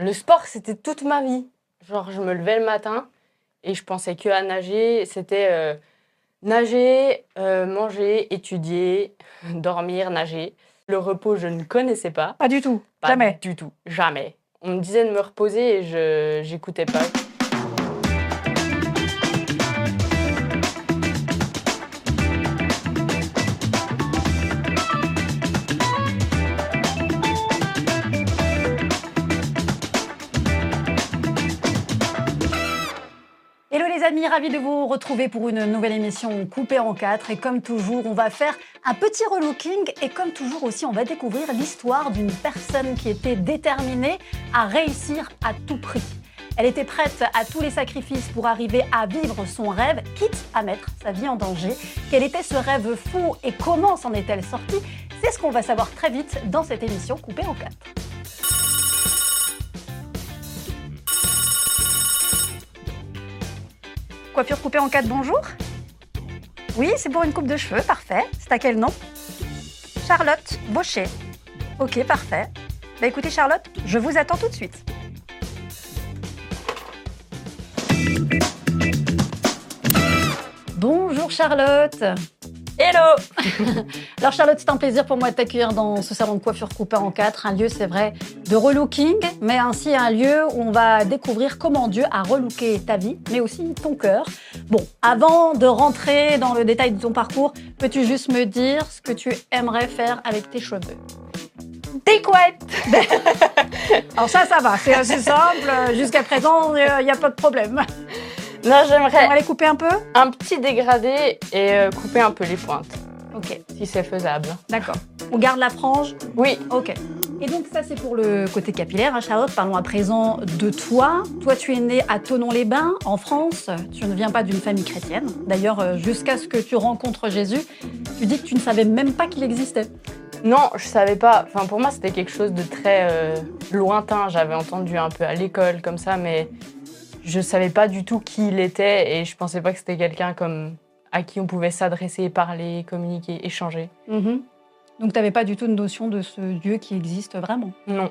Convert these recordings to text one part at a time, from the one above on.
Le sport, c'était toute ma vie. Genre, je me levais le matin et je pensais que à nager. C'était euh, nager, euh, manger, étudier, dormir, nager. Le repos, je ne connaissais pas. Pas du tout. Pas Jamais. Du tout. Jamais. On me disait de me reposer et je j'écoutais pas. Amis, ravi de vous retrouver pour une nouvelle émission coupée en quatre. Et comme toujours, on va faire un petit relooking. Et comme toujours aussi, on va découvrir l'histoire d'une personne qui était déterminée à réussir à tout prix. Elle était prête à tous les sacrifices pour arriver à vivre son rêve, quitte à mettre sa vie en danger. Quel était ce rêve fou et comment s'en est-elle sortie? C'est ce qu'on va savoir très vite dans cette émission coupée en quatre. Coiffure coupée en quatre, bonjour. Oui, c'est pour une coupe de cheveux, parfait. C'est à quel nom? Charlotte Baucher. Ok, parfait. Bah écoutez Charlotte, je vous attends tout de suite. Bonjour Charlotte. Hello Alors Charlotte, c'est un plaisir pour moi de t'accueillir dans ce salon de coiffure coupé en quatre, un lieu, c'est vrai, de relooking, mais ainsi un lieu où on va découvrir comment Dieu a relooké ta vie, mais aussi ton cœur. Bon, avant de rentrer dans le détail de ton parcours, peux-tu juste me dire ce que tu aimerais faire avec tes cheveux? Des couettes Alors ça, ça va, c'est assez simple. Jusqu'à présent, il n'y a pas de problème. Non, On va j'aimerais les couper un peu un petit dégradé et euh, couper un peu les pointes, Ok, si c'est faisable. d'accord. On garde la frange Oui, Ok. Et donc ça c'est pour le côté capillaire, hein, Charlotte. Parlons à présent de toi. Toi tu es née à Tonon-les-Bains, en France. Tu ne viens pas d'une famille chrétienne. D'ailleurs, euh, jusqu'à ce que tu rencontres Jésus, tu dis que tu ne savais même pas qu'il existait. Non, je savais pas. Enfin, pour moi, c'était quelque chose de très euh, lointain. J'avais entendu un peu à l'école comme ça, mais je savais pas du tout qui il était et je pensais pas que c'était quelqu'un comme à qui on pouvait s'adresser, parler, communiquer, échanger. Donc tu n'avais pas du tout une notion de ce Dieu qui existe vraiment? Non.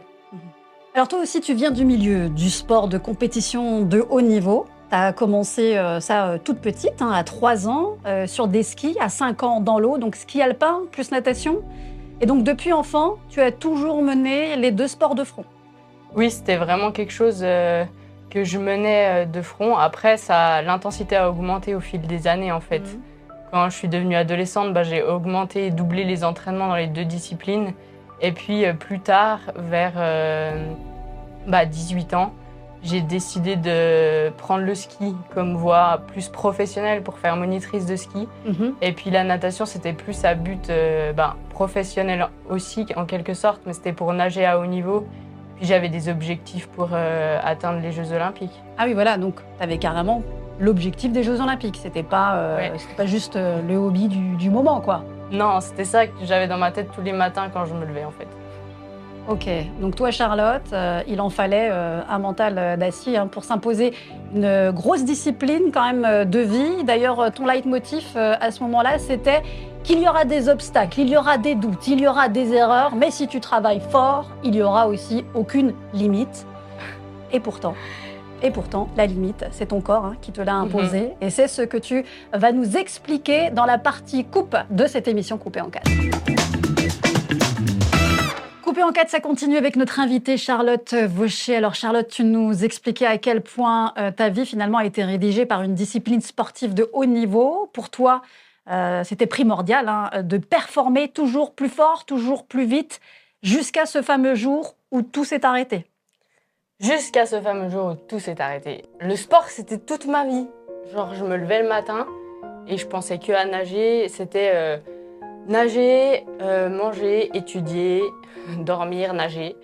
Alors toi aussi tu viens du milieu du sport de compétition de haut niveau. Tu as commencé euh, ça euh, toute petite, hein, à 3 ans, euh, sur des skis, à 5 ans dans l'eau, donc ski alpin plus natation. Et donc depuis enfant, tu as toujours mené les deux sports de front. Oui, c'était vraiment quelque chose que je menais euh, de front. Après, ça, l'intensité a augmenté au fil des années en fait. Mhm. Quand je suis devenue adolescente, bah, j'ai augmenté et doublé les entraînements dans les deux disciplines. Et puis euh, plus tard, vers euh, bah, 18 ans, j'ai décidé de prendre le ski comme voie plus professionnelle pour faire monitrice de ski. Mhm. Et puis la natation, c'était plus à but euh, bah, professionnel aussi, en quelque sorte, mais c'était pour nager à haut niveau. Puis j'avais des objectifs pour euh, atteindre les Jeux Olympiques. Ah oui, voilà, donc tu avais carrément l'objectif des Jeux Olympiques. C'était pas, euh, Ouais. c'était pas juste euh, le hobby du, du moment, quoi. Non, c'était ça que j'avais dans ma tête tous les matins quand je me levais, en fait. Ok, donc toi Charlotte, il en fallait un mental d'acier hein, pour s'imposer une grosse discipline quand même de vie. D'ailleurs, ton leitmotiv à ce moment-là, c'était qu'il y aura des obstacles, il y aura des doutes, il y aura des erreurs, mais si tu travailles fort, il y aura aussi aucune limite. Et pourtant, et pourtant, la limite, c'est ton corps hein, qui te l'a imposé, et c'est ce que tu vas nous expliquer dans la partie coupe de cette émission coupée en quatre. Coupé en quatre, ça continue avec notre invitée Charlotte Vaucher. Alors Charlotte, tu nous expliquais à quel point euh, ta vie finalement a été rédigée par une discipline sportive de haut niveau. Pour toi, euh, c'était primordial hein, de performer toujours plus fort, toujours plus vite, jusqu'à ce fameux jour où tout s'est arrêté. Jusqu'à ce fameux jour où tout s'est arrêté. Le sport, c'était toute ma vie. Genre, je me levais le matin et je pensais que à nager. C'était euh, nager, euh, manger, étudier, dormir, nager.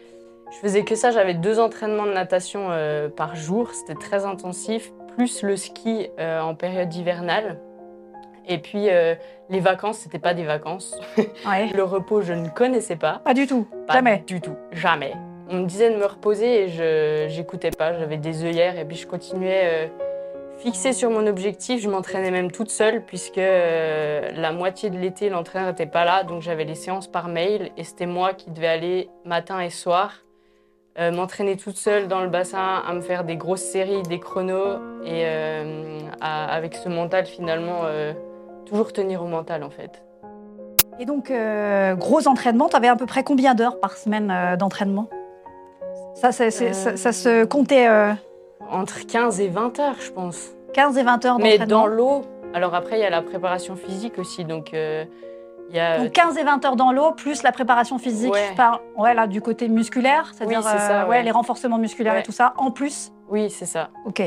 Je faisais que ça. J'avais deux entraînements de natation par jour. C'était très intensif. Plus le ski en période hivernale. Et puis, euh, les vacances, c'était pas des vacances. Ouais. Le repos, je ne connaissais pas. Pas du tout, Pas jamais. Du tout, jamais. On me disait de me reposer et je j'écoutais pas. J'avais des œillères et puis je continuais euh, fixée sur mon objectif. Je m'entraînais même toute seule puisque euh, la moitié de l'été l'entraîneur n'était pas là, donc j'avais les séances par mail et c'était moi qui devais aller matin et soir euh, m'entraîner toute seule dans le bassin, à me faire des grosses séries, des chronos, et euh, à- avec ce mental finalement, euh, toujours tenir au mental en fait. Et donc, euh, gros entraînement, tu avais à peu près combien d'heures par semaine euh, d'entraînement? Ça, se comptait euh, Entre 15 et 20 heures, je pense. 15 et 20 heures Mais d'entraînement dans l'eau, alors après, il y a la préparation physique aussi, donc y a. Donc 15 et 20 heures dans l'eau, plus la préparation physique Ouais. par, ouais, là, du côté musculaire, c'est-à-dire Oui, ouais. les renforcements musculaires et tout ça, en plus? Oui, c'est ça. Ok.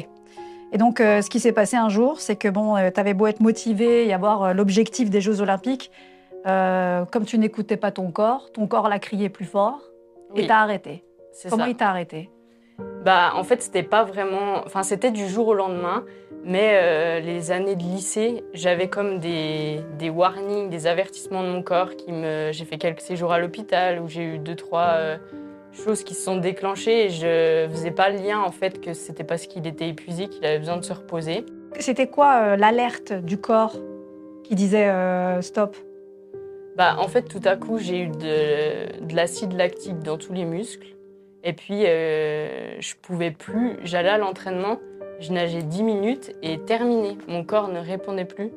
Et donc, euh, ce qui s'est passé un jour, c'est que bon, tu avais beau être motivé et avoir euh, l'objectif des Jeux Olympiques, euh, comme tu n'écoutais pas ton corps, ton corps l'a crié plus fort et Oui, t'as arrêté. c'est Comment ça. il t'a arrêté? Bah, en fait, c'était pas vraiment. Enfin, c'était du jour au lendemain. Mais euh, les années de lycée, j'avais comme des, des warnings, des avertissements de mon corps. Qui me... J'ai fait quelques séjours à l'hôpital où j'ai eu deux, trois euh, choses qui se sont déclenchées. Et je faisais pas le lien, en fait, que c'était parce qu'il était épuisé qu'il avait besoin de se reposer. C'était quoi euh, l'alerte du corps qui disait euh, stop? Bah, en fait, tout à coup, j'ai eu de, de l'acide lactique dans tous les muscles. Et puis, euh, je pouvais plus. J'allais à l'entraînement, je nageais 10 minutes et terminé. Mon corps ne répondait plus.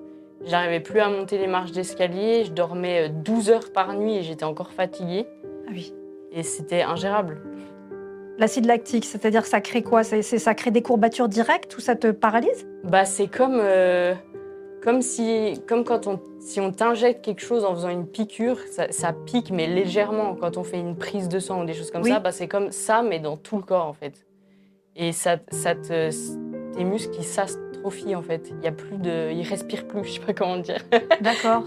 J'arrivais plus à monter les marches d'escalier. Je dormais euh, 12 heures par nuit et j'étais encore fatiguée. Ah oui. Et c'était ingérable. L'acide lactique, c'est-à-dire ça crée quoi? C'est- Ça crée des courbatures directes ou ça te paralyse? Bah, c'est comme, euh, comme, si, comme quand on, si on t'injecte quelque chose en faisant une piqûre, ça, ça pique, mais légèrement. Quand on fait une prise de sang ou des choses comme Oui. ça, bah, c'est comme ça, mais dans tout le corps, en fait. Et ça, ça te, tes muscles, ils s'astrophient, en fait. Il y a plus de, ils respirent plus, je sais pas comment dire. D'accord.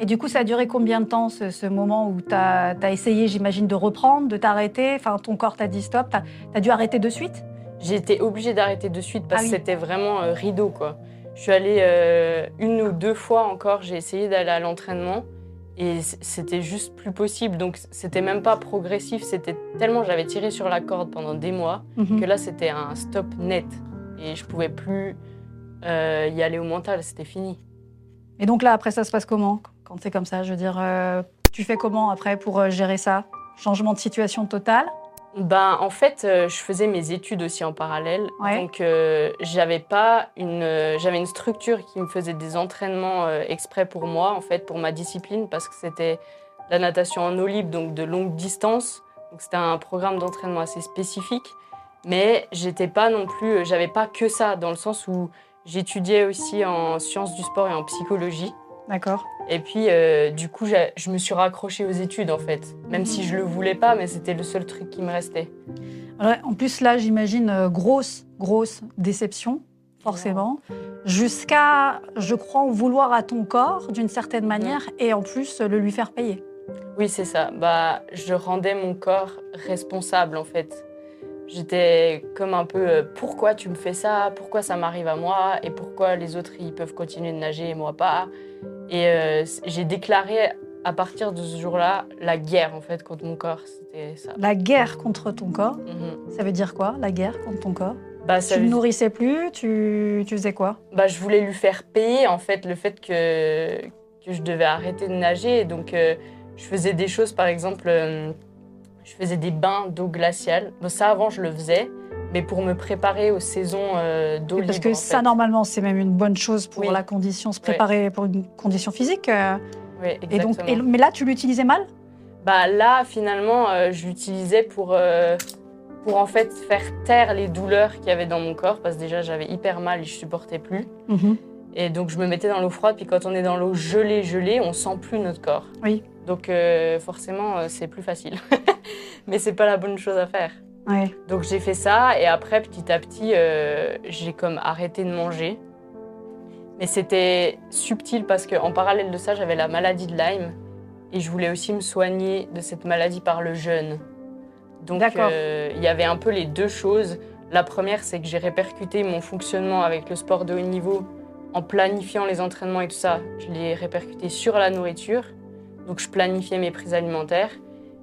Et du coup, ça a duré combien de temps, ce, ce moment où tu as, essayé, j'imagine, de reprendre, de t'arrêter? Enfin, ton corps t'a dit stop, tu as, dû arrêter de suite? J'ai été obligée d'arrêter de suite parce Ah oui. que c'était vraiment euh, rideau, quoi. Je suis allée euh, une ou deux fois encore, j'ai essayé d'aller à l'entraînement et c'était juste plus possible. Donc c'était même pas progressif, c'était tellement j'avais tiré sur la corde pendant des mois Mhm. que là c'était un stop net et je pouvais plus euh, y aller au mental, c'était fini. Et donc là, après, ça se passe comment? Quand c'est comme ça, je veux dire, euh, tu fais comment après pour euh, gérer ça? Changement de situation total? Ben, en fait, euh, je faisais mes études aussi en parallèle. Ouais. Donc, euh, j'avais pas une, euh, j'avais une structure qui me faisait des entraînements exprès pour moi, en fait, pour ma discipline, parce que c'était la natation en eau libre, donc de longue distance. Donc, c'était un programme d'entraînement assez spécifique. Mais j'étais pas non plus, j'avais pas que ça, dans le sens où j'étudiais aussi en sciences du sport et en psychologie. D'accord. Et puis, euh, du coup, je me suis raccrochée aux études, en fait. Même si je le voulais pas, mais c'était le seul truc qui me restait. En plus, là, j'imagine, euh, grosse, grosse déception, forcément, jusqu'à, je crois, en vouloir à ton corps d'une certaine manière et en plus euh, le lui faire payer. Oui, c'est ça. Bah, je rendais mon corps responsable, en fait. J'étais comme un peu euh, pourquoi tu me fais ça? Pourquoi ça m'arrive à moi? Et pourquoi les autres ils peuvent continuer de nager et moi pas? Et euh, j'ai déclaré à partir de ce jour-là la guerre en fait contre mon corps. C'était ça. La guerre contre ton corps, Mhm. ça veut dire quoi, la guerre contre ton corps? Bah, ça Tu ne veut- nourrissais plus, tu, tu faisais quoi? Bah, je voulais lui faire payer en fait le fait que, que je devais arrêter de nager. Et donc, euh, je faisais des choses, par exemple, euh, je faisais des bains d'eau glaciale. Bon, ça, avant, je le faisais, mais pour me préparer aux saisons euh, d'eau libre. Parce que ça, fait. normalement, c'est même une bonne chose pour Oui. la condition, se préparer pour une condition physique. euh, Oui, et donc, exactement. et- mais là, tu l'utilisais mal? Bah, là, finalement, euh, je l'utilisais pour, euh, pour en fait faire taire les douleurs qu'il y avait dans mon corps, parce que déjà, j'avais hyper mal et je supportais plus. Et donc, je me mettais dans l'eau froide, puis quand on est dans l'eau gelée, gelée, on sent plus notre corps. Oui. Donc, forcément, c'est plus facile. Mais c'est pas la bonne chose à faire. Ouais. Donc, j'ai fait ça, et après, petit à petit, euh, j'ai comme arrêté de manger. Mais c'était subtil parce qu'en parallèle de ça, j'avais la maladie de Lyme, et je voulais aussi me soigner de cette maladie par le jeûne. Donc, euh, il y avait un peu les deux choses. La première, c'est que j'ai répercuté mon fonctionnement avec le sport de haut niveau en planifiant les entraînements et tout ça. Je l'ai répercuté sur la nourriture. Donc, je planifiais mes prises alimentaires.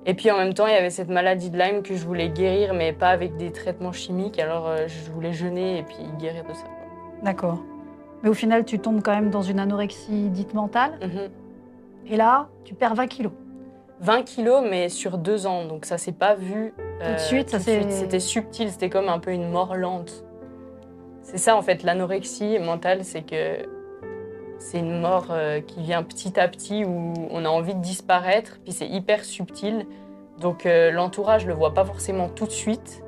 Et puis, en même temps, il y avait cette maladie de Lyme que je voulais guérir, mais pas avec des traitements chimiques. Alors, euh, je voulais jeûner et puis guérir de ça. D'accord. Mais au final, tu tombes quand même dans une anorexie dite mentale. Mhm. Et là, tu perds 20 kilos. 20 kilos, mais sur deux ans. Donc ça s'est pas vu euh, Tout de suite, ça s'est- C'était subtil, c'était comme un peu une mort lente. C'est ça en fait, l'anorexie mentale, c'est que c'est une mort euh, qui vient petit à petit où on a envie de disparaître, puis c'est hyper subtil. Donc euh, l'entourage le voit pas forcément tout de suite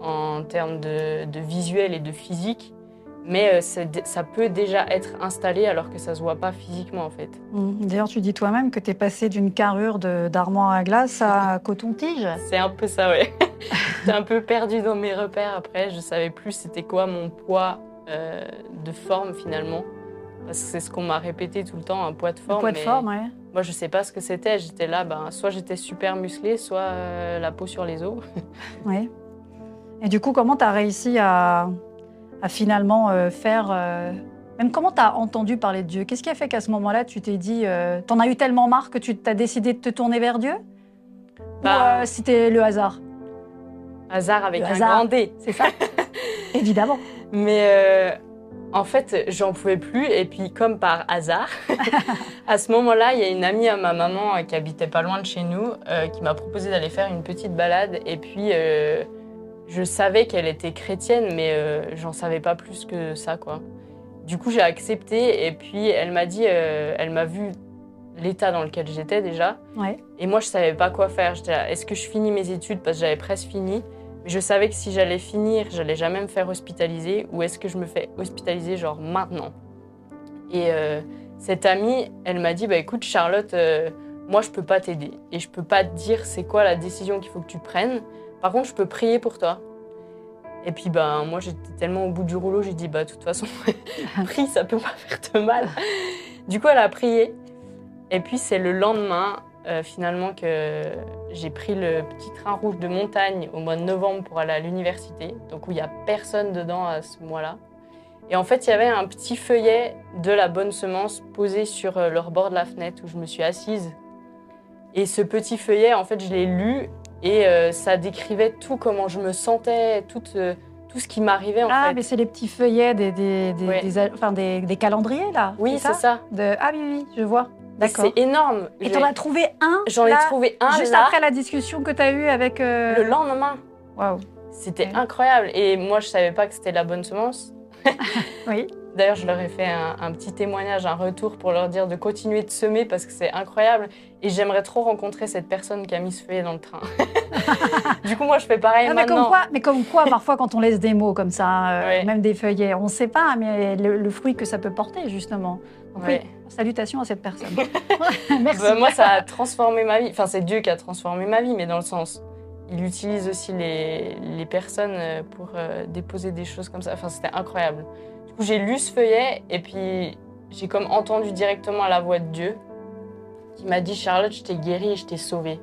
en termes de, de visuel et de physique, mais euh, ça peut déjà être installé alors que ça se voit pas physiquement en fait. Mm. D'ailleurs, tu dis toi-même que tu es passé d'une carrure d'armoire à glace à coton-tige. C'est un peu ça, ouais. J'étais un peu perdue dans mes repères après. Je savais plus c'était quoi mon poids euh, de forme finalement. Parce que c'est ce qu'on m'a répété tout le temps, un poids de Le forme. poids de mais forme, ouais. Moi, je sais pas ce que c'était. J'étais là, ben, soit j'étais super musclée, soit euh, la peau sur les os. Oui. Et du coup, comment tu as réussi à, à finalement euh, faire. euh, Même comment tu as entendu parler de Dieu? Qu'est-ce qui a fait qu'à ce moment-là, tu t'es dit. T'en as eu tellement marre que tu t'as décidé de te tourner vers Dieu? Bah, Ou c'était le hasard? Hasard avec Le un hasard. grand D. C'est ça Évidemment. Mais en fait, j'en pouvais plus. Et puis, comme par hasard, à ce moment-là, il y a une amie à ma maman euh, qui habitait pas loin de chez nous euh, qui m'a proposé d'aller faire une petite balade. Et puis, euh, je savais qu'elle était chrétienne, mais euh, j'en savais pas plus que ça, quoi. Du coup, j'ai accepté. Et puis, elle m'a dit, elle m'a vu l'état dans lequel j'étais déjà. Ouais. Et moi, je savais pas quoi faire. J'étais est-ce que je finis mes études? Parce que j'avais presque fini je savais que si j'allais finir, j'allais jamais me faire hospitaliser. Ou est-ce que je me fais hospitaliser genre maintenant? Et euh, cette amie, elle m'a dit, bah écoute Charlotte, euh, moi je peux pas t'aider et je peux pas te dire c'est quoi la décision qu'il faut que tu prennes. Par contre, je peux prier pour toi. Et puis ben moi j'étais tellement au bout du rouleau, j'ai dit bah de toute façon, prie, ça peut pas faire de mal. Du coup, elle a prié. Et puis c'est le lendemain, euh, finalement, que j'ai pris le petit train rouge de montagne au mois de novembre pour aller à l'université, donc où il n'y a personne dedans à ce mois-là. Et en fait, il y avait un petit feuillet de la bonne semence posé sur euh, le rebord de la fenêtre où je me suis assise. Et ce petit feuillet, en fait, je l'ai lu et euh, ça décrivait tout comment je me sentais, tout, euh, tout ce qui m'arrivait en Ah, fait. mais c'est les petits feuillets des, des, des, Ouais. des enfin, calendriers, là Oui, c'est ça. De... Ah oui, oui, je vois. C'est énorme. Et t'en as trouvé un J'en ai trouvé un Juste là, après la discussion que tu as eue avec. euh, le lendemain. Waouh. C'était Ouais. incroyable. Et moi, je savais pas que c'était la bonne semence. Oui. D'ailleurs, je leur ai fait un, un petit témoignage, un retour pour leur dire de continuer de semer parce que c'est incroyable. Et j'aimerais trop rencontrer cette personne qui a mis ce feuillet dans le train. du coup, moi, je fais pareil Ah, mais, comme maintenant. quoi, mais comme quoi, parfois, quand on laisse des mots comme ça, euh, même des feuillets, on ne sait pas, mais le, le fruit que ça peut porter, justement. Donc, Ouais. oui, salutations à cette personne. Merci. Bah, moi, ça a transformé ma vie. Enfin, c'est Dieu qui a transformé ma vie, mais dans le sens. Il utilise aussi les, les personnes euh, pour euh, déposer des choses comme ça. Enfin, c'était incroyable. Du coup, j'ai lu ce feuillet et puis j'ai comme entendu directement la voix de Dieu qui m'a dit Charlotte, je t'ai guérie et je t'ai sauvée.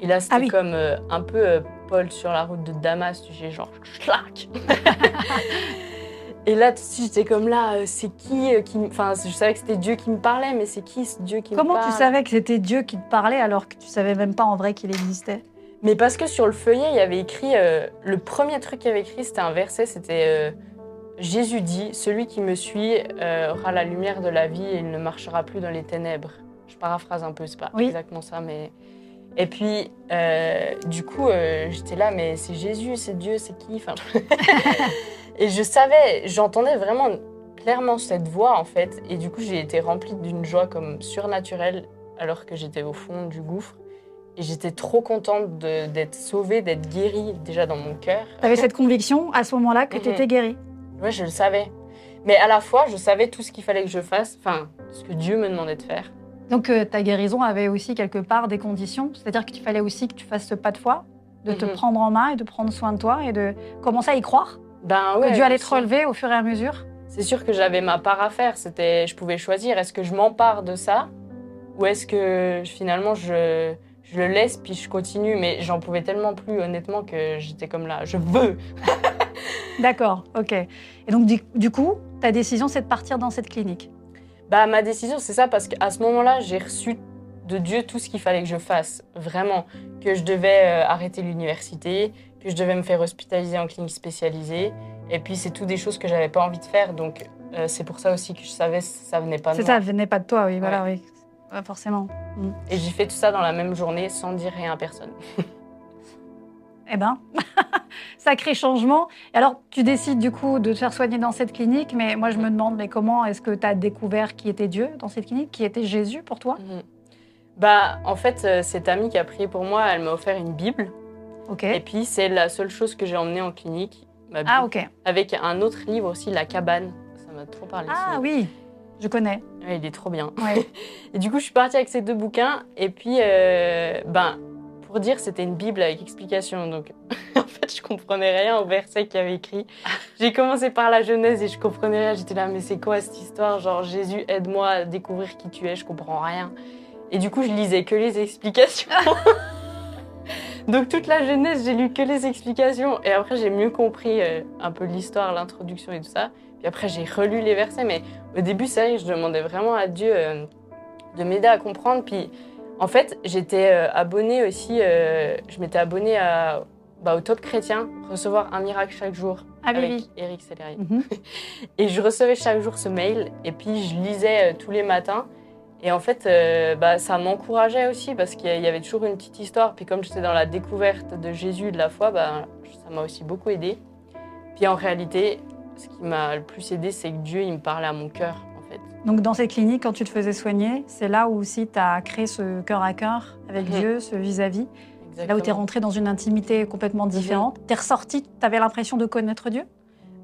Et là, c'était Ah oui. comme euh, un peu euh, Paul sur la route de Damas, tu sais, genre, schlac Et là, j'étais comme là, euh, c'est qui euh, qui. Enfin, je savais que c'était Dieu qui me parlait, mais c'est qui ce Dieu qui Comment me tu parle? savais que c'était Dieu qui te parlait alors que tu savais même pas en vrai qu'il existait? Mais parce que sur le feuillet, il y avait écrit. euh, le premier truc qu'il y avait écrit, c'était un verset c'était euh, Jésus dit Celui qui me suit euh, aura la lumière de la vie et il ne marchera plus dans les ténèbres. Je paraphrase un peu, c'est pas Oui. exactement ça, mais. Et puis, du coup, j'étais là, mais c'est Jésus, c'est Dieu, c'est qui enfin, Et je savais, j'entendais vraiment clairement cette voix, en fait. Et du coup, j'ai été remplie d'une joie comme surnaturelle, alors que j'étais au fond du gouffre. Et j'étais trop contente d'être sauvée, d'être guérie déjà dans mon cœur. Tu avais cette conviction à ce moment-là que Mhm. tu étais guérie. Ouais, je le savais. Mais à la fois, je savais tout ce qu'il fallait que je fasse, enfin, ce que Dieu me demandait de faire. Donc euh, ta guérison avait aussi quelque part des conditions, c'est-à-dire qu'il fallait aussi que tu fasses ce pas de foi, de te Mhm. prendre en main et de prendre soin de toi et de commencer à y croire Ben ouais. Dieu allait te relever au fur et à mesure. C'est sûr que j'avais ma part à faire. C'était, je pouvais choisir. Est-ce que je m'empare de ça ou est-ce que finalement je, je le laisse puis je continue? Mais j'en pouvais tellement plus honnêtement que j'étais comme là. Je veux. D'accord, ok. Et donc du, du coup, ta décision c'est de partir dans cette clinique? Bah ma décision c'est ça parce qu'à ce moment-là j'ai reçu de Dieu tout ce qu'il fallait que je fasse. Vraiment que je devais euh, arrêter l'université, que je devais me faire hospitaliser en clinique spécialisée. Et puis c'est tout des choses que j'avais pas envie de faire. Donc euh, c'est pour ça aussi que je savais que ça venait pas de C'est moi. ça, venait pas de toi, oui, voilà, oui. Ouais, forcément. Et j'ai fait tout ça dans la même journée sans dire rien à personne. Eh ben, sacré changement. Et alors, tu décides du coup de te faire soigner dans cette clinique, mais moi je me demande, mais comment est-ce que tu as découvert qui était Dieu dans cette clinique, qui était Jésus pour toi? Mhm. Bah, en fait, euh, cette amie qui a prié pour moi, elle m'a offert une Bible. Ok. Et puis, c'est la seule chose que j'ai emmenée en clinique. Ma. Ah, ok. Avec un autre livre aussi, La cabane. Ça m'a trop parlé. Ah oui, je connais. Ouais, il est trop bien. Ouais. Et du coup, je suis partie avec ces deux bouquins. Et puis, euh, ben, pour dire, c'était une Bible avec explication. Donc, en fait, je comprenais rien au verset qu'il y avait écrit. J'ai commencé par la Genèse et je comprenais rien. J'étais là, mais c'est quoi cette histoire? Genre, Jésus, aide-moi à découvrir qui tu es. Je comprends rien. Et du coup, je lisais que les explications. Donc, toute la Genèse, j'ai lu que les explications. Et après, j'ai mieux compris euh, un peu l'histoire, l'introduction et tout ça. Puis après, j'ai relu les versets. Mais au début, c'est vrai que je demandais vraiment à Dieu euh, de m'aider à comprendre. Puis, en fait, j'étais euh, abonnée aussi, euh, je m'étais abonnée à, bah, au Top Chrétien, recevoir un miracle chaque jour Ah avec oui. Eric Sellery. Mhm. Et je recevais chaque jour ce mail, et puis je lisais tous les matins. Et en fait, euh, bah, ça m'encourageait aussi, parce qu'il y avait toujours une petite histoire. Puis comme j'étais dans la découverte de Jésus et de la foi, bah, ça m'a aussi beaucoup aidé. Puis en réalité, ce qui m'a le plus aidé, c'est que Dieu, il me parlait à mon cœur, en fait. Donc dans cette clinique, quand tu te faisais soigner, c'est là où aussi tu as créé ce cœur à cœur avec Mhm. Dieu, ce vis-à-vis. Là où tu es rentré dans une intimité complètement différente. Tu es ressorti, tu avais l'impression de connaître Dieu?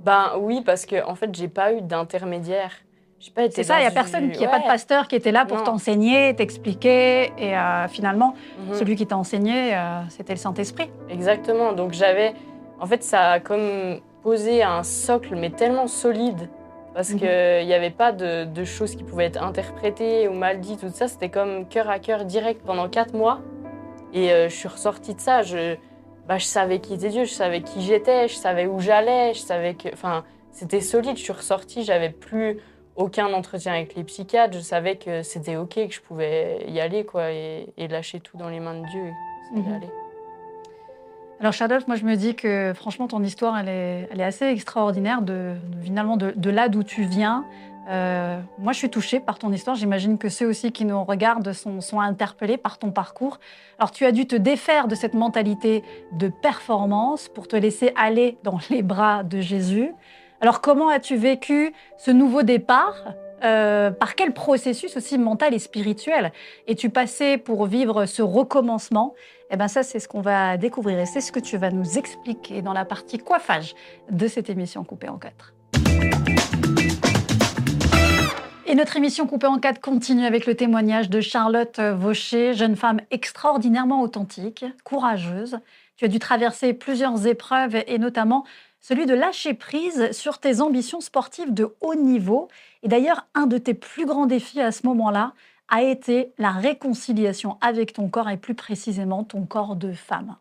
Ben oui, parce que en fait, j'ai pas eu d'intermédiaire. C'est ça, il n'y a personne, il n'y a pas de pasteur qui était là pour Non. t'enseigner, t'expliquer. Et euh, finalement, Mhm. celui qui t'a enseigné, euh, c'était le Saint-Esprit. Exactement. Donc j'avais, en fait, ça a comme posé un socle, mais tellement solide, parce Mhm. que il n'y avait pas de, de choses qui pouvaient être interprétées ou mal dites, tout ça. C'était comme cœur à cœur direct pendant quatre mois. Et euh, je suis ressortie de ça. Je, bah, je savais qui était Dieu, je savais qui j'étais, je savais où j'allais, je savais que, enfin, c'était solide. Je suis ressortie, j'avais plus aucun entretien avec les psychiatres. Je savais que c'était ok, que je pouvais y aller, quoi, et, et lâcher tout dans les mains de Dieu. Allait Mhm. aller. Alors Charlotte, moi je me dis que franchement ton histoire elle est, elle est assez extraordinaire de, de- finalement de, de là d'où tu viens. Euh, moi je suis touchée par ton histoire, j'imagine que ceux aussi qui nous regardent sont, sont interpellés par ton parcours. Alors tu as dû te défaire de cette mentalité de performance pour te laisser aller dans les bras de Jésus. Alors comment as-tu vécu ce nouveau départ Euh, Par quel processus aussi mental et spirituel es-tu passé pour vivre ce recommencement? Eh ben ça, c'est ce qu'on va découvrir et c'est ce que tu vas nous expliquer dans la partie coiffage de cette émission coupée en quatre. Et notre émission coupée en quatre continue avec le témoignage de Charlotte Vaucher, jeune femme extraordinairement authentique, courageuse. Tu as dû traverser plusieurs épreuves et notamment celui de lâcher prise sur tes ambitions sportives de haut niveau. Et d'ailleurs, un de tes plus grands défis à ce moment-là, a été la réconciliation avec ton corps et plus précisément ton corps de femme.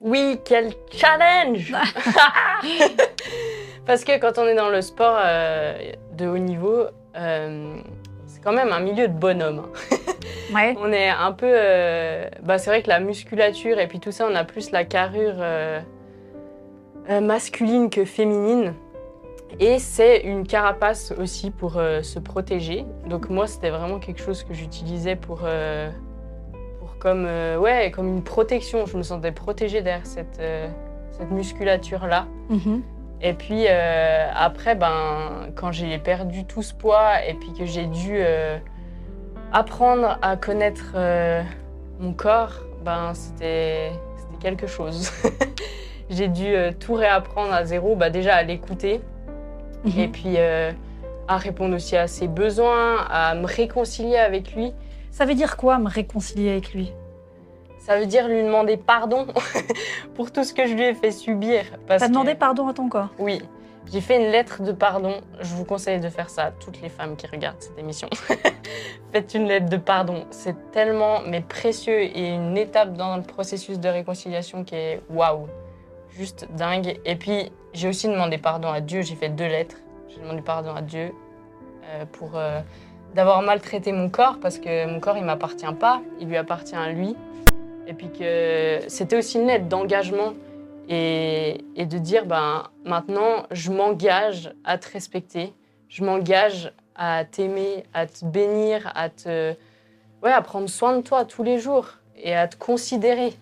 Oui, quel challenge Parce que quand on est dans le sport euh, de haut niveau, euh, c'est quand même un milieu de bonhomme. hein. Ouais. On est un peu... euh, bah, c'est vrai que la musculature et puis tout ça, on a plus la carrure masculine que féminine. Et c'est une carapace aussi pour euh, se protéger. Donc moi, c'était vraiment quelque chose que j'utilisais pour, euh, pour comme, euh, ouais, comme une protection. Je me sentais protégée derrière cette, euh, cette musculature-là. Mhm. Et puis euh, après, ben, quand j'ai perdu tout ce poids et puis que j'ai dû euh, apprendre à connaître euh, mon corps, ben, c'était quelque chose. j'ai dû euh, tout réapprendre à zéro, bah, déjà à l'écouter Mhm. et puis euh, à répondre aussi à ses besoins, à me réconcilier avec lui. Ça veut dire quoi me réconcilier avec lui? Ça veut dire lui demander pardon pour tout ce que je lui ai fait subir. parce T'as que- demandé pardon à ton corps? Oui, j'ai fait une lettre de pardon. Je vous conseille de faire ça à toutes les femmes qui regardent cette émission. Faites une lettre de pardon. C'est tellement mais précieux et une étape dans le processus de réconciliation qui est waouh, juste dingue. Et puis j'ai aussi demandé pardon à Dieu. J'ai fait deux lettres. J'ai demandé pardon à Dieu euh, pour euh, d'avoir maltraité mon corps parce que mon corps il m'appartient pas, il lui appartient à lui. Et puis que c'était aussi une lettre d'engagement et, et de dire ben maintenant je m'engage à te respecter, je m'engage à t'aimer, à te bénir, à te ouais, à prendre soin de toi tous les jours et à te considérer,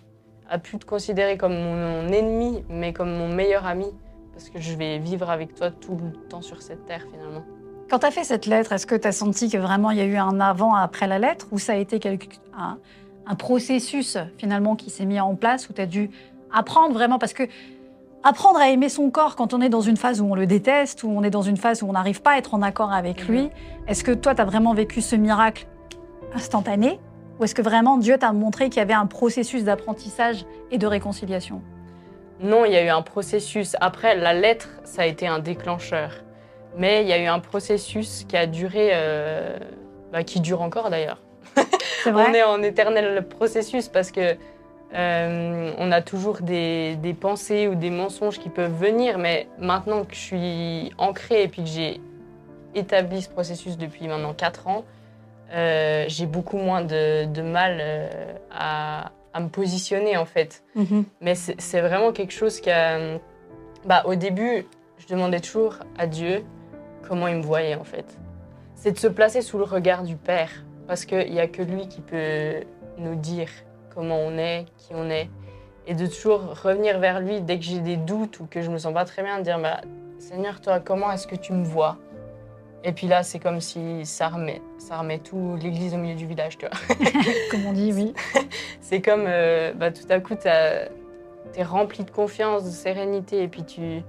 à plus te considérer comme mon ennemi, mais comme mon meilleur ami, parce que je vais vivre avec toi tout le temps sur cette terre finalement. Quand tu as fait cette lettre, est-ce que tu as senti que vraiment il y a eu un avant après la lettre ou ça a été quelque, un, un processus finalement qui s'est mis en place où tu as dû apprendre vraiment parce que apprendre à aimer son corps quand on est dans une phase où on le déteste, où on est dans une phase où on n'arrive pas à être en accord avec lui, Mhm. est-ce que toi tu as vraiment vécu ce miracle instantané ou est-ce que vraiment Dieu t'a montré qu'il y avait un processus d'apprentissage et de réconciliation? Non, il y a eu un processus. Après, la lettre, ça a été un déclencheur. Mais il y a eu un processus qui a duré, euh, bah, qui dure encore d'ailleurs. C'est On est en éternel processus parce que euh, on a toujours des, des pensées ou des mensonges qui peuvent venir. Mais maintenant que je suis ancrée et puis que j'ai établi ce processus depuis maintenant 4 ans, euh, j'ai beaucoup moins de, de mal euh, à, à me positionner en fait. Mhm. Mais c'est c'est vraiment quelque chose qui a... Bah, au début, je demandais toujours à Dieu comment il me voyait en fait. C'est de se placer sous le regard du Père. Parce qu'il n'y a que lui qui peut nous dire comment on est, qui on est. Et de toujours revenir vers lui dès que j'ai des doutes ou que je me sens pas très bien, de dire bah, Seigneur, toi, comment est-ce que tu me vois? Et puis là, c'est comme si ça remet, ça remet tout l'église au milieu du village, tu vois. Comme on dit, oui. C'est comme euh, bah, tout à coup, tu es rempli de confiance, de sérénité, et puis tu,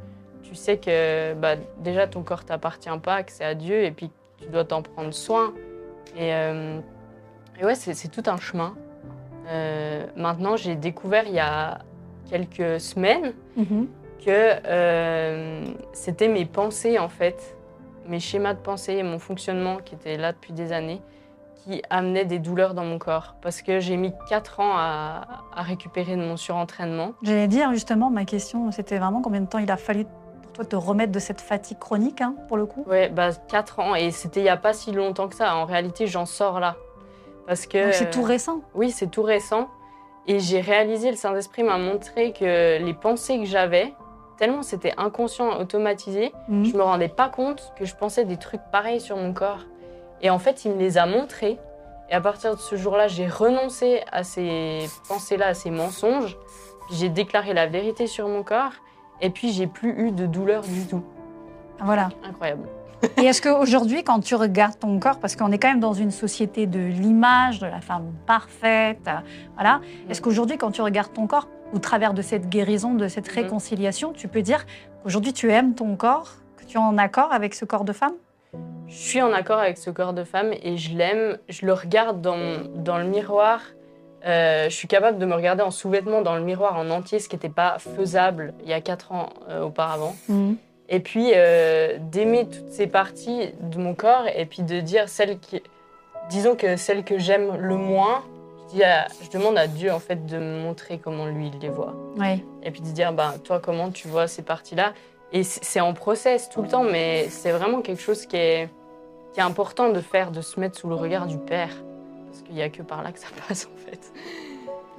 tu sais que bah, déjà ton corps t'appartient pas, que c'est à Dieu, et puis tu dois t'en prendre soin. Et, euh, et ouais, c'est tout un chemin. Euh, maintenant, j'ai découvert il y a quelques semaines Mhm. que c'était mes pensées en fait, mes schémas de pensée et mon fonctionnement qui étaient là depuis des années, qui amenaient des douleurs dans mon corps. Parce que j'ai mis 4 ans à, à récupérer de mon surentraînement. J'allais dire justement, ma question, c'était vraiment combien de temps il a fallu pour toi te remettre de cette fatigue chronique, hein, pour le coup? Ouais, bah 4 ans et c'était il n'y a pas si longtemps que ça. En réalité, j'en sors là. Parce que c'est tout récent. Oui, c'est tout récent. Et j'ai réalisé, le Saint-Esprit m'a montré que les pensées que j'avais, tellement c'était inconscient, automatisé, Mhm. je me rendais pas compte que je pensais des trucs pareils sur mon corps. Et en fait, il me les a montrés. Et à partir de ce jour-là, j'ai renoncé à ces pensées-là, à ces mensonges. J'ai déclaré la vérité sur mon corps. Et puis, j'ai plus eu de douleur du tout. Voilà. Incroyable. Et est-ce qu'aujourd'hui, quand tu regardes ton corps, parce qu'on est quand même dans une société de l'image, de la femme parfaite, euh, voilà, est-ce qu'aujourd'hui, quand tu regardes ton corps, au travers de cette guérison, de cette Mhm. réconciliation, tu peux dire qu'aujourd'hui, tu aimes ton corps, que tu es en accord avec ce corps de femme? Je suis en accord avec ce corps de femme et je l'aime. Je le regarde dans, dans le miroir. Euh, je suis capable de me regarder en sous-vêtements dans le miroir en entier, ce qui n'était pas faisable il y a 4 ans euh, auparavant. Et puis euh, d'aimer toutes ces parties de mon corps et puis de dire celles qui, disons que celles que j'aime le moins, je, dis à- je demande à Dieu en fait de me montrer comment lui il les voit. Et puis de dire bah toi comment tu vois ces parties-là? Et c'est en process tout le temps, mais c'est vraiment quelque chose qui est, qui est important de faire, de se mettre sous le regard du Père. Parce qu'il n'y a que par là que ça passe en fait.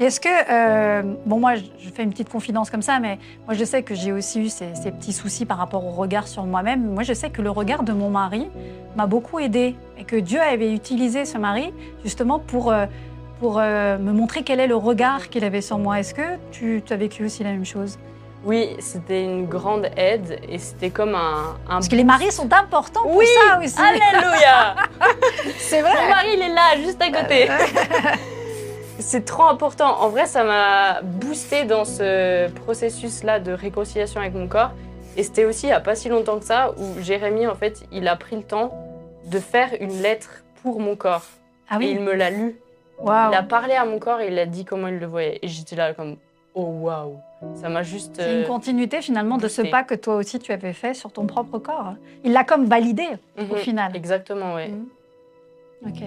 Est-ce que, euh, bon, moi, je je fais une petite confidence comme ça, mais moi, je sais que j'ai aussi eu ces, ces petits soucis par rapport au regard sur moi-même. Moi, je sais que le regard de mon mari m'a beaucoup aidée et que Dieu avait utilisé ce mari justement pour, euh, pour euh, me montrer quel est le regard qu'il avait sur moi. Est-ce que tu, tu as vécu aussi la même chose? Oui, c'était une grande aide et c'était comme un, un Parce que les maris sont importants pour Oui, ça aussi. Alléluia C'est Mon mari, il est là, juste à côté. C'est trop important. En vrai, ça m'a boosté dans ce processus-là de réconciliation avec mon corps. Et c'était aussi il n'y a pas si longtemps que ça où Jérémy, en fait, il a pris le temps de faire une lettre pour mon corps. Ah Et il me l'a lu. Il a parlé à mon corps et il a dit comment il le voyait. Et j'étais là comme, oh waouh. Ça m'a juste... C'est une euh, continuité finalement de ce pas que toi aussi tu avais fait sur ton propre corps. Il l'a comme validé au mhm, final. Exactement, oui. Mhm. Ok.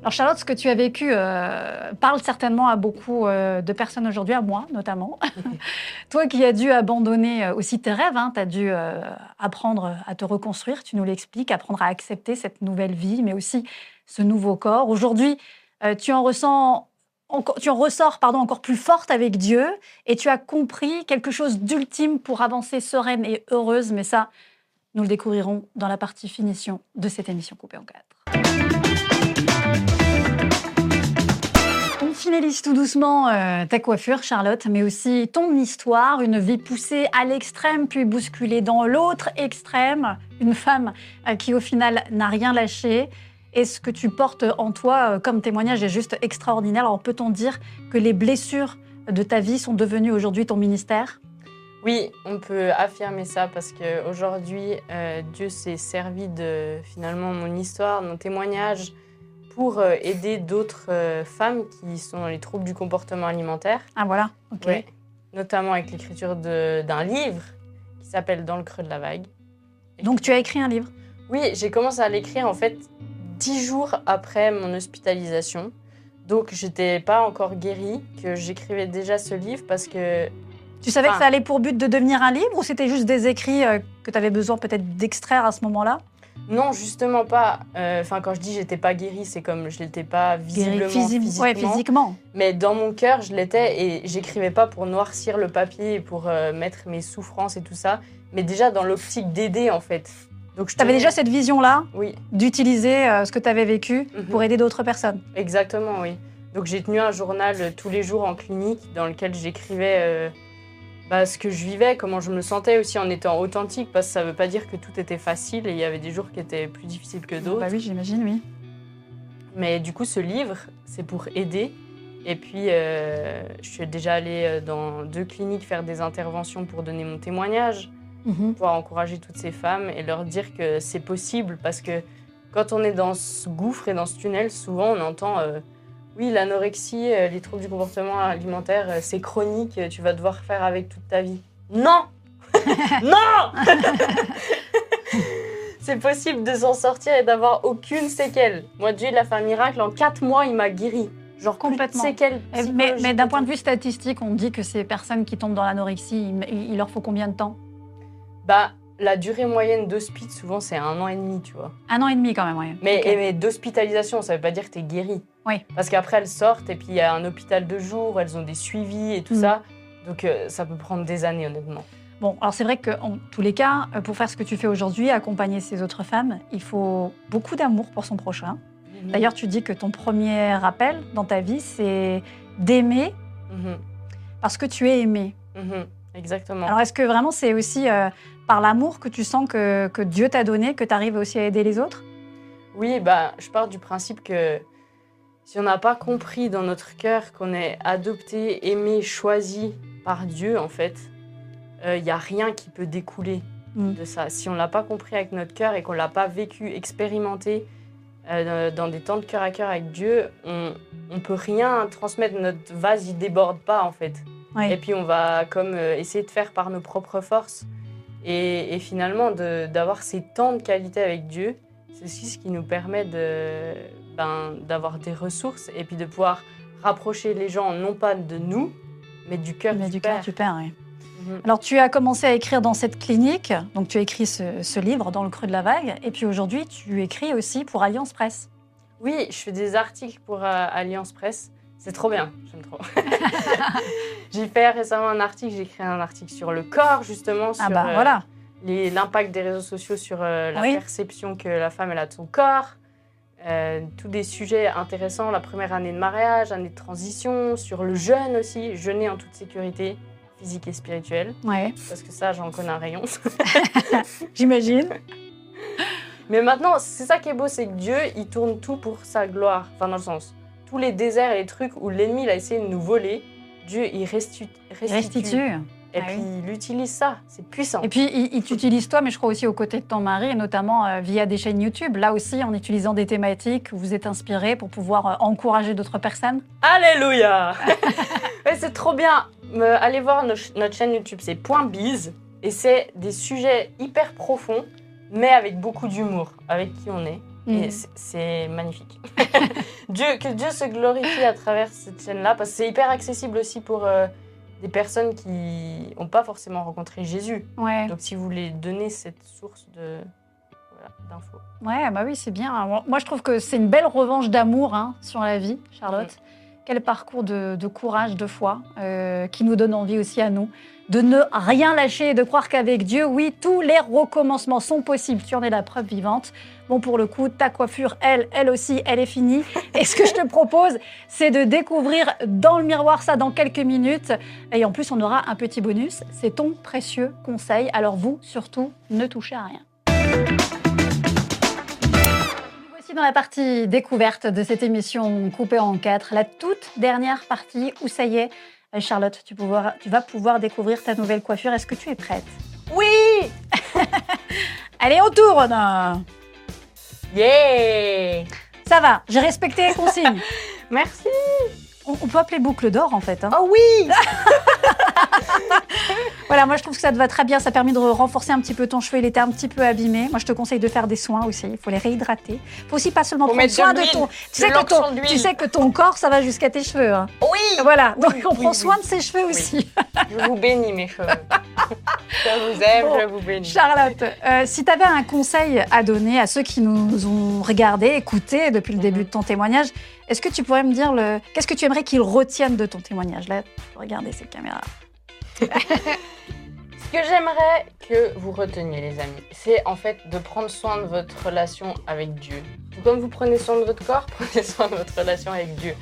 Alors Charlotte, ce que tu as vécu euh, parle certainement à beaucoup euh, de personnes aujourd'hui, à moi notamment. Toi qui as dû abandonner euh, aussi tes rêves, tu as dû apprendre à te reconstruire, tu nous l'expliques, apprendre à accepter cette nouvelle vie, mais aussi ce nouveau corps. Aujourd'hui, euh, tu en ressens... Tu en ressors pardon, encore plus forte avec Dieu et tu as compris quelque chose d'ultime pour avancer sereine et heureuse, mais ça, nous le découvrirons dans la partie finition de cette émission coupée en quatre. finalise tout doucement euh, ta coiffure, Charlotte, mais aussi ton histoire, une vie poussée à l'extrême, puis bousculée dans l'autre extrême, une femme euh, qui au final n'a rien lâché. Et ce que tu portes en toi euh, comme témoignage est juste extraordinaire. Alors peut-on dire que les blessures de ta vie sont devenues aujourd'hui ton ministère? Oui, on peut affirmer ça parce qu'aujourd'hui, euh, Dieu s'est servi de finalement mon histoire, mon témoignage pour euh, aider d'autres euh, femmes qui sont dans les troubles du comportement alimentaire. Ah voilà, ok. Ouais. Notamment avec l'écriture d'un livre qui s'appelle Dans le creux de la vague. Donc tu as écrit un livre? Oui, j'ai commencé à l'écrire en fait dix jours après mon hospitalisation. Donc j'étais pas encore guérie, que j'écrivais déjà ce livre parce que Tu savais que Ah. ça allait pour but de devenir un livre ou c'était juste des écrits euh, que tu avais besoin peut-être d'extraire à ce moment-là? Non, justement pas. Euh, Enfin, quand je dis j'étais pas guérie, c'est comme je l'étais pas visiblement Physi- physiquement. Ouais, physiquement. Mais dans mon cœur, je l'étais et j'écrivais pas pour noircir le papier et pour euh, mettre mes souffrances et tout ça, mais déjà dans l'optique d'aider en fait. Donc Tu avais déjà cette vision-là Oui, d'utiliser euh, ce que tu avais vécu Mhm. pour aider d'autres personnes. exactement, oui. Donc j'ai tenu un journal euh, tous les jours en clinique dans lequel j'écrivais euh, bah, ce que je vivais, comment je me sentais aussi en étant authentique, parce que ça veut pas dire que tout était facile et il y avait des jours qui étaient plus difficiles que d'autres. Bah oui, j'imagine, oui. Mais du coup, ce livre, c'est pour aider. Et puis, je suis déjà allée dans deux cliniques faire des interventions pour donner mon témoignage, Mhm. pour encourager toutes ces femmes et leur dire que c'est possible. Parce que quand on est dans ce gouffre et dans ce tunnel, souvent on entend euh, Oui, l'anorexie, euh, les troubles du comportement alimentaire, euh, c'est chronique, tu vas devoir faire avec toute ta vie. Non Non C'est possible de s'en sortir et d'avoir aucune séquelle. Moi, Dieu, il a fait un miracle. En quatre mois, il m'a guéri. Genre Complètement. Séquelles Eh, Mais, d'un point de vue statistique, on dit que ces personnes qui tombent dans l'anorexie, il, il leur faut combien de temps? Bah, la durée moyenne d'hospice, souvent, c'est un an et demi, tu vois. Un an et demi quand même, oui. Mais, mais d'hospitalisation, ça veut pas dire que tu es guéri. Oui. Parce qu'après, elles sortent et puis il y a un hôpital de jour, elles ont des suivis et tout Mm. ça. Donc euh, ça peut prendre des années, honnêtement. Bon, alors c'est vrai qu'en tous les cas, euh, pour faire ce que tu fais aujourd'hui, accompagner ces autres femmes, il faut beaucoup d'amour pour son prochain. D'ailleurs, tu dis que ton premier rappel dans ta vie, c'est d'aimer Mhm, parce que tu es aimé. mhm, Exactement. Alors, est-ce que vraiment c'est aussi euh, par l'amour que tu sens que, que Dieu t'a donné que tu arrives aussi à aider les autres? Oui, bah, je pars du principe que si on n'a pas compris dans notre cœur qu'on est adopté, aimé, choisi par Dieu, en fait, il n'y a rien qui peut découler Mm. de ça. Si on ne l'a pas compris avec notre cœur et qu'on ne l'a pas vécu, expérimenté euh, dans des temps de cœur à cœur avec Dieu, on ne peut rien transmettre. Notre vase, il déborde pas, en fait. Oui. Et puis on va comme euh, essayer de faire par nos propres forces. Et, et finalement, d'avoir ces temps de qualité avec Dieu, c'est aussi ce qui nous permet de, ben, d'avoir des ressources et puis de pouvoir rapprocher les gens, non pas de nous, mais du cœur du, du Père. cœur du Père, oui. Mhm. Alors, tu as commencé à écrire dans cette clinique, donc tu as écrit ce, ce livre, Dans le creux de la vague, et puis aujourd'hui, tu écris aussi pour Alliance Presse. Oui, je fais des articles pour euh, Alliance Presse. C'est trop bien, j'aime trop. j'ai fait récemment un article, j'ai écrit un article sur le corps, justement, sur ah bah euh, voilà. l'impact des réseaux sociaux sur euh, la Oui. perception que la femme elle a de son corps. Euh, tous des sujets intéressants, la première année de mariage, année de transition, sur le jeûne aussi, jeûner en toute sécurité physique et spirituelle, Ouais, parce que ça j'en connais un rayon. j'imagine. Mais maintenant, c'est ça qui est beau, c'est que Dieu, il tourne tout pour sa gloire. Enfin, dans le sens, tous les déserts et les trucs où l'ennemi il a essayé de nous voler, Dieu, il restitu- restitue. Restitue. Et Ah puis, oui. il utilise ça. C'est puissant. Et puis, il, il t'utilise toi, mais je crois aussi aux côtés de ton mari, et notamment euh, via des chaînes YouTube. Là aussi, en utilisant des thématiques vous êtes inspiré pour pouvoir euh, encourager d'autres personnes. Alléluia Ouais, C'est trop bien. Allez voir nos notre chaîne YouTube, c'est Point Bise. Et c'est des sujets hyper profonds, mais avec beaucoup d'humour, avec qui on est. Et c'est- c'est magnifique. Dieu, que Dieu se glorifie à travers cette chaîne-là, parce que c'est hyper accessible aussi pour euh, des personnes qui n'ont pas forcément rencontré Jésus. Ouais. Donc si vous voulez donner cette source de voilà, d'infos. Ouais, bah oui, c'est bien. Moi, je trouve que c'est une belle revanche d'amour hein, sur la vie, Charlotte. Quel parcours de, courage, de foi, euh, qui nous donne envie aussi à nous de ne rien lâcher et de croire qu'avec Dieu, oui, tous les recommencements sont possibles. Tu en es la preuve vivante. Bon, pour le coup, ta coiffure, elle, elle aussi, elle est finie. Et ce que je te propose, c'est de découvrir dans le miroir ça dans quelques minutes. Et en plus, on aura un petit bonus. C'est ton précieux conseil. Alors vous, surtout, ne touchez à rien. Voici dans la partie découverte de cette émission coupée en quatre, la toute dernière partie où ça y est, euh, Charlotte, tu, pouvoir- tu vas pouvoir découvrir ta nouvelle coiffure. Est-ce que tu es prête? Oui Allez, on tourne Yeah Ça va, j'ai respecté les consignes. Merci on, on peut appeler boucle d'or en fait. hein. Oh oui Voilà, moi je trouve que ça te va très bien. Ça permet de renforcer un petit peu ton cheveu. Il était un petit peu abîmé. Moi je te conseille de faire des soins aussi. Il faut les réhydrater. Il faut aussi pas seulement Faut prendre de soin de, ton. Tu sais, que ton tu sais que ton corps, ça va jusqu'à tes cheveux. hein. Oui Voilà, donc Oui, on oui, prend oui. soin de ses cheveux aussi. Je vous bénis, mes cheveux. je vous aime, Bon. je vous bénis. Charlotte, euh, si tu avais un conseil à donner à ceux qui nous ont regardés, écoutés depuis le début de ton témoignage, est-ce que tu pourrais me dire le... qu'est-ce que tu aimerais qu'ils retiennent de ton témoignage? Là, regardez cette caméra. Ce que j'aimerais que vous reteniez, les amis, c'est en fait de prendre soin de votre relation avec Dieu. Comme vous prenez soin de votre corps, prenez soin de votre relation avec Dieu.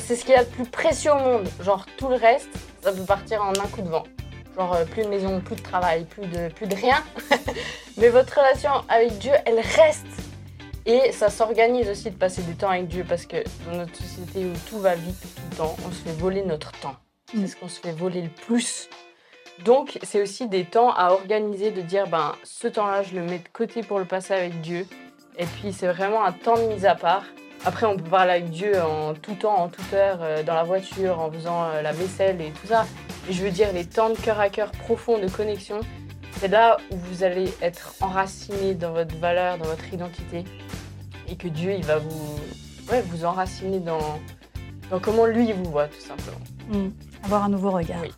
C'est ce qu'il y a de plus précieux au monde. Genre, tout le reste, ça peut partir en un coup de vent. Genre, euh, plus de maison, plus de travail, plus de, plus de rien. Mais votre relation avec Dieu, elle reste. Et ça s'organise aussi de passer du temps avec Dieu parce que dans notre société où tout va vite tout le temps, on se fait voler notre temps. Mm. C'est ce qu'on se fait voler le plus. Donc, c'est aussi des temps à organiser, de dire, ben, ce temps-là, je le mets de côté pour le passer avec Dieu. Et puis, c'est vraiment un temps de mise à part. Après, on peut parler avec Dieu en tout temps, en toute heure, euh, dans la voiture, en faisant euh, la vaisselle et tout ça. Et je veux dire, les temps de cœur à cœur profond, de connexion, c'est là où vous allez être enraciné dans votre valeur, dans votre identité. Et que Dieu, il va vous, ouais, vous enraciner dans, dans comment lui, vous voit, tout simplement. Hmm, Avoir un nouveau regard. Oui.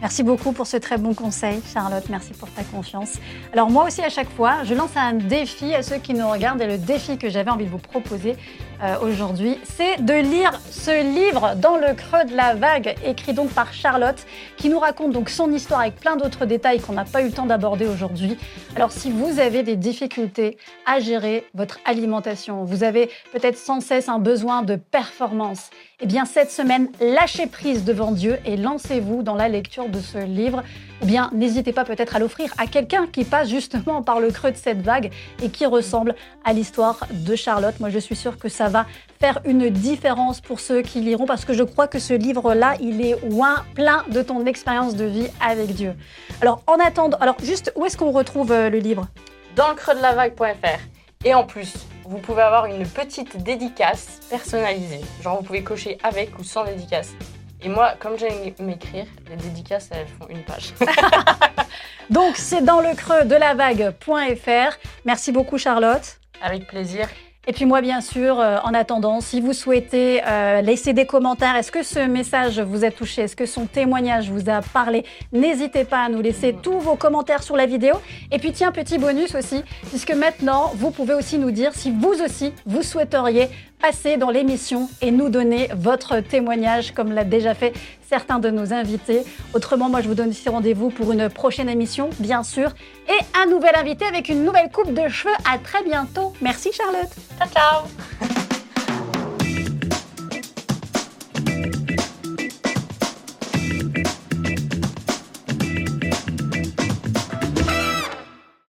Merci beaucoup pour ce très bon conseil, Charlotte. Merci pour ta confiance. Alors moi aussi, à chaque fois, je lance un défi à ceux qui nous regardent. Et le défi que j'avais envie de vous proposer euh, aujourd'hui, c'est de lire ce livre dans le creux de la vague, écrit donc par Charlotte, qui nous raconte donc son histoire avec plein d'autres détails qu'on n'a pas eu le temps d'aborder aujourd'hui. Alors si vous avez des difficultés à gérer votre alimentation, vous avez peut-être sans cesse un besoin de performance, eh bien cette semaine, lâchez prise devant Dieu et lancez-vous dans la lecture de ce livre. Ou bien n'hésitez pas peut-être à l'offrir à quelqu'un qui passe justement par le creux de cette vague et qui ressemble à l'histoire de Charlotte. Moi je suis sûre que ça va faire une différence pour ceux qui liront parce que je crois que ce livre-là, il est loin plein de ton expérience de vie avec Dieu. Alors en attendant, alors juste où est-ce qu'on retrouve euh, le livre? Dans le creux de la vague.fr. Et en plus, vous pouvez avoir une petite dédicace personnalisée. Genre, vous pouvez cocher avec ou sans dédicace. Et moi, comme j'aime m'écrire, les dédicaces, elles font une page. Donc c'est dans le creux de la vague.fr. Merci beaucoup Charlotte. Avec plaisir. Et puis moi, bien sûr, euh, en attendant, si vous souhaitez euh, laisser des commentaires, est-ce que ce message vous a touché? Est-ce que son témoignage vous a parlé? N'hésitez pas à nous laisser tous vos commentaires sur la vidéo. Et puis tiens, petit bonus aussi, puisque maintenant, vous pouvez aussi nous dire si vous aussi, vous souhaiteriez passer dans l'émission et nous donner votre témoignage, comme l'a déjà fait certains de nos invités. Autrement, moi, je vous donne ici rendez-vous pour une prochaine émission, bien sûr, et un nouvel invité avec une nouvelle coupe de cheveux. À très bientôt. Merci Charlotte. Ciao, ciao